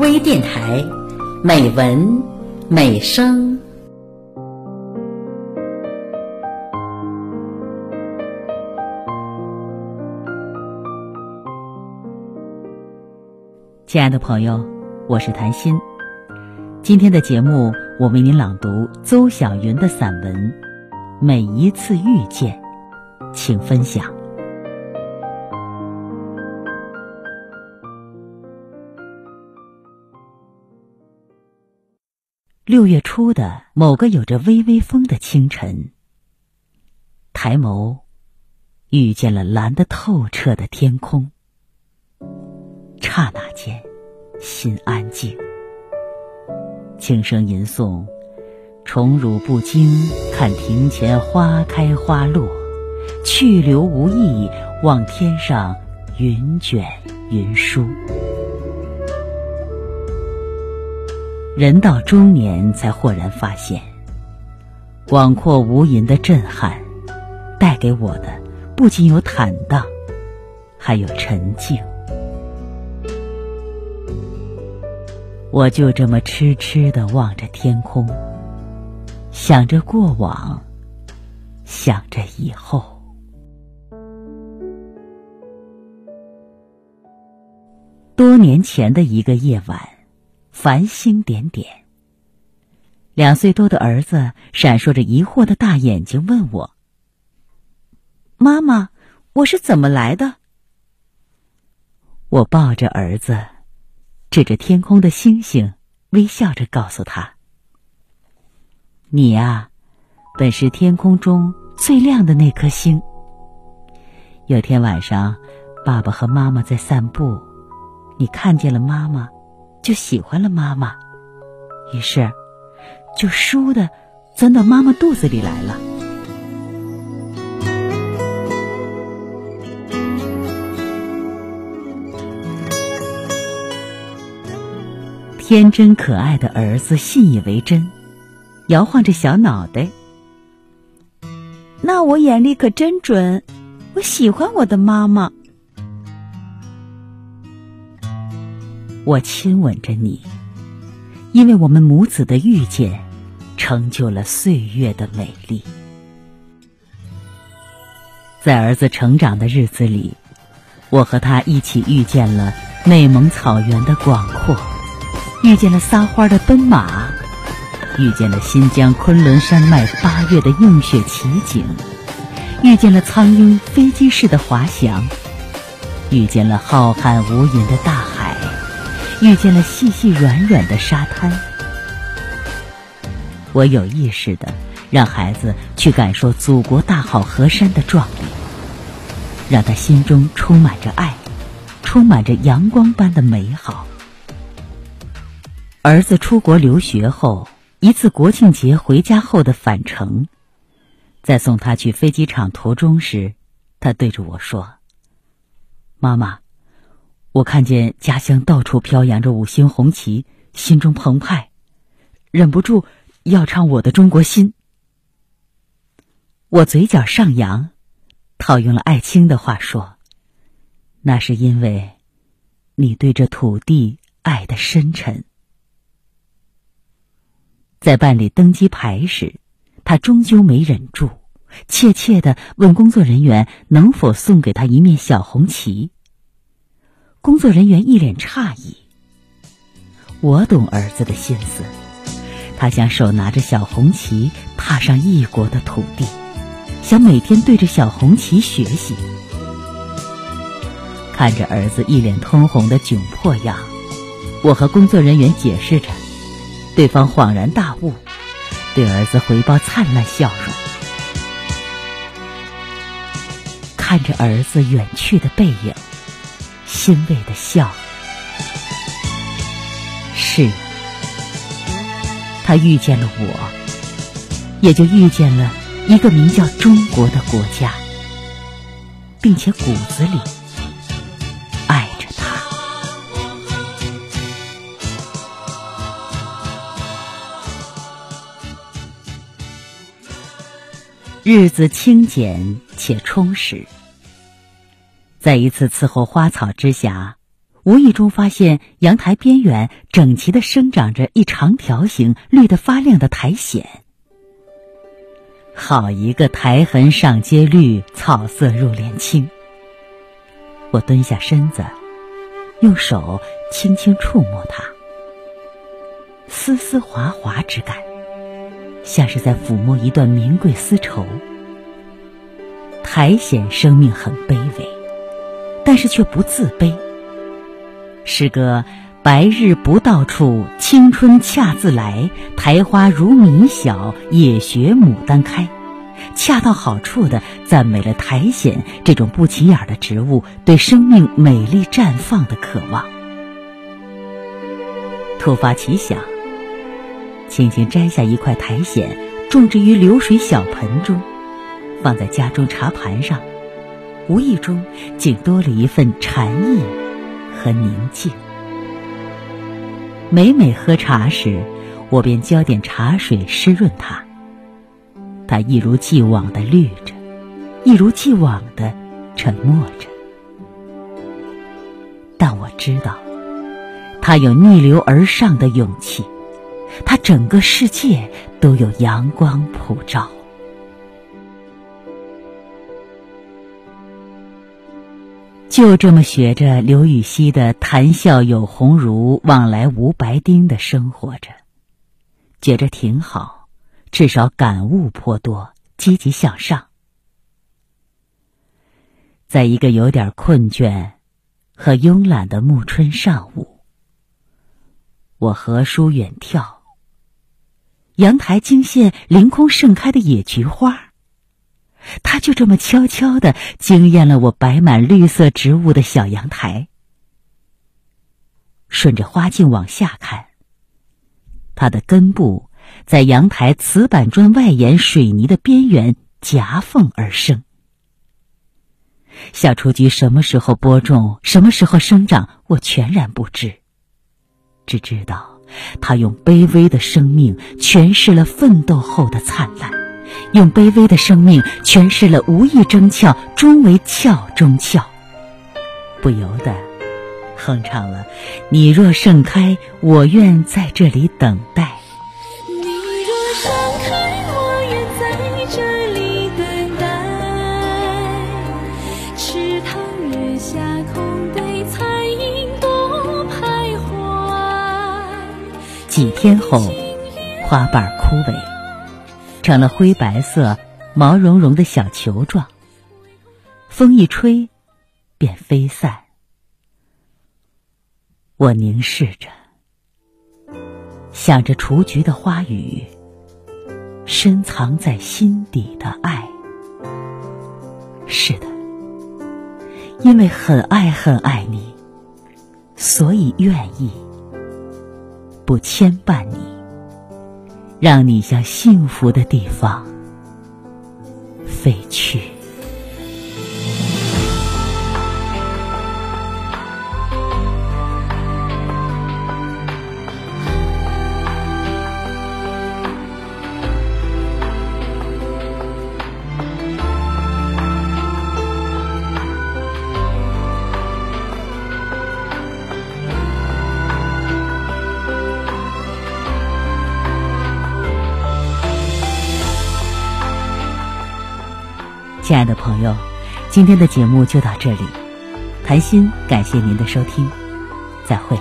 微电台，美文美声。亲爱的朋友，我是谭鑫。今天的节目，我为您朗读邹晓云的散文《每一次遇见》，请分享。六月初的某个有着微微风的清晨，抬眸，遇见了蓝得透彻的天空。刹那间，心安静。轻声吟诵：“宠辱不惊，看庭前花开花落；去留无意，望天上云卷云舒。”人到中年，才豁然发现，广阔无垠的震撼，带给我的不仅有坦荡，还有沉静。我就这么痴痴的望着天空，想着过往，想着以后。多年前的一个夜晚，繁星点点。两岁多的儿子闪烁着疑惑的大眼睛问我：“妈妈，我是怎么来的？”我抱着儿子。指着天空的星星，微笑着告诉他：“你呀，本是天空中最亮的那颗星。有天晚上，爸爸和妈妈在散步，你看见了妈妈，就喜欢了妈妈，于是，就倏地钻到妈妈肚子里来了。”天真可爱的儿子信以为真，摇晃着小脑袋。那我眼力可真准，我喜欢我的妈妈。我亲吻着你，因为我们母子的遇见，成就了岁月的美丽。在儿子成长的日子里，我和他一起遇见了内蒙草原的广阔。遇见了撒欢的奔马，遇见了新疆昆仑山脉八月的映雪奇景，遇见了苍鹰飞机式的滑翔，遇见了浩瀚无垠的大海，遇见了细细软软的沙滩。我有意识的让孩子去感受祖国大好河山的壮丽，让他心中充满着爱，充满着阳光般的美好。儿子出国留学后，一次国庆节回家后的返程，在送他去飞机场途中时，他对着我说：“妈妈，我看见家乡到处飘扬着五星红旗，心中澎湃，忍不住要唱《我的中国心》。”我嘴角上扬，套用了艾青的话说：“那是因为，你对这土地爱的深沉。”在办理登机牌时，他终究没忍住，怯怯的问工作人员能否送给他一面小红旗。工作人员一脸诧异。我懂儿子的心思，他想手拿着小红旗踏上异国的土地，想每天对着小红旗学习。看着儿子一脸通红的窘迫样，我和工作人员解释着。对方恍然大悟，对儿子回报灿烂笑容，看着儿子远去的背影，欣慰的笑。是，他遇见了我，也就遇见了一个名叫中国的国家，并且骨子里爱着他。日子清简且充实。在一次伺候花草之暇，无意中发现阳台边缘整齐的生长着一长条形、绿得发亮的苔藓。好一个苔痕上阶绿，草色入帘青。我蹲下身子，用手轻轻触摸它，丝丝滑滑之感，像是在抚摸一段名贵丝绸。苔藓生命很卑微，但是却不自卑。诗歌“白日不到处，青春恰自来。苔花如米小，也学牡丹开。”恰到好处的赞美了苔藓这种不起眼的植物对生命美丽绽放的渴望。突发奇想，轻轻摘下一块苔藓，种植于流水小盆中。放在家中茶盘上，无意中竟多了一份禅意和宁静。每每喝茶时，我便浇点茶水湿润它。它一如既往的绿着，一如既往的沉默着。但我知道，它有逆流而上的勇气，它整个世界都有阳光普照。就这么学着刘禹锡的“谈笑有鸿儒，往来无白丁”的生活着，觉着挺好，至少感悟颇多，积极向上。在一个有点困倦和慵懒的暮春上午，我和书远眺，阳台惊现凌空盛开的野菊花。它就这么悄悄的惊艳了我摆满绿色植物的小阳台。顺着花径往下看，它的根部在阳台瓷板砖外沿水泥的边缘夹缝而生。小雏菊什么时候播种，什么时候生长，我全然不知，只知道它用卑微的生命诠释了奋斗后的灿烂。用卑微的生命诠释了无意争俏，终为俏中俏，不由得哼唱了：“你若盛开，我愿在这里等待。”你若盛开，我愿在这里等待。池塘月下，空对残影多徘徊。几天后，花瓣枯萎。成了灰白色、毛茸茸的小球状。风一吹，便飞散。我凝视着，想着雏菊的花语，深藏在心底的爱。是的，因为很爱很爱你，所以愿意不牵绊你。让你向幸福的地方飞去。亲爱的朋友，今天的节目就到这里。谈心，感谢您的收听，再会。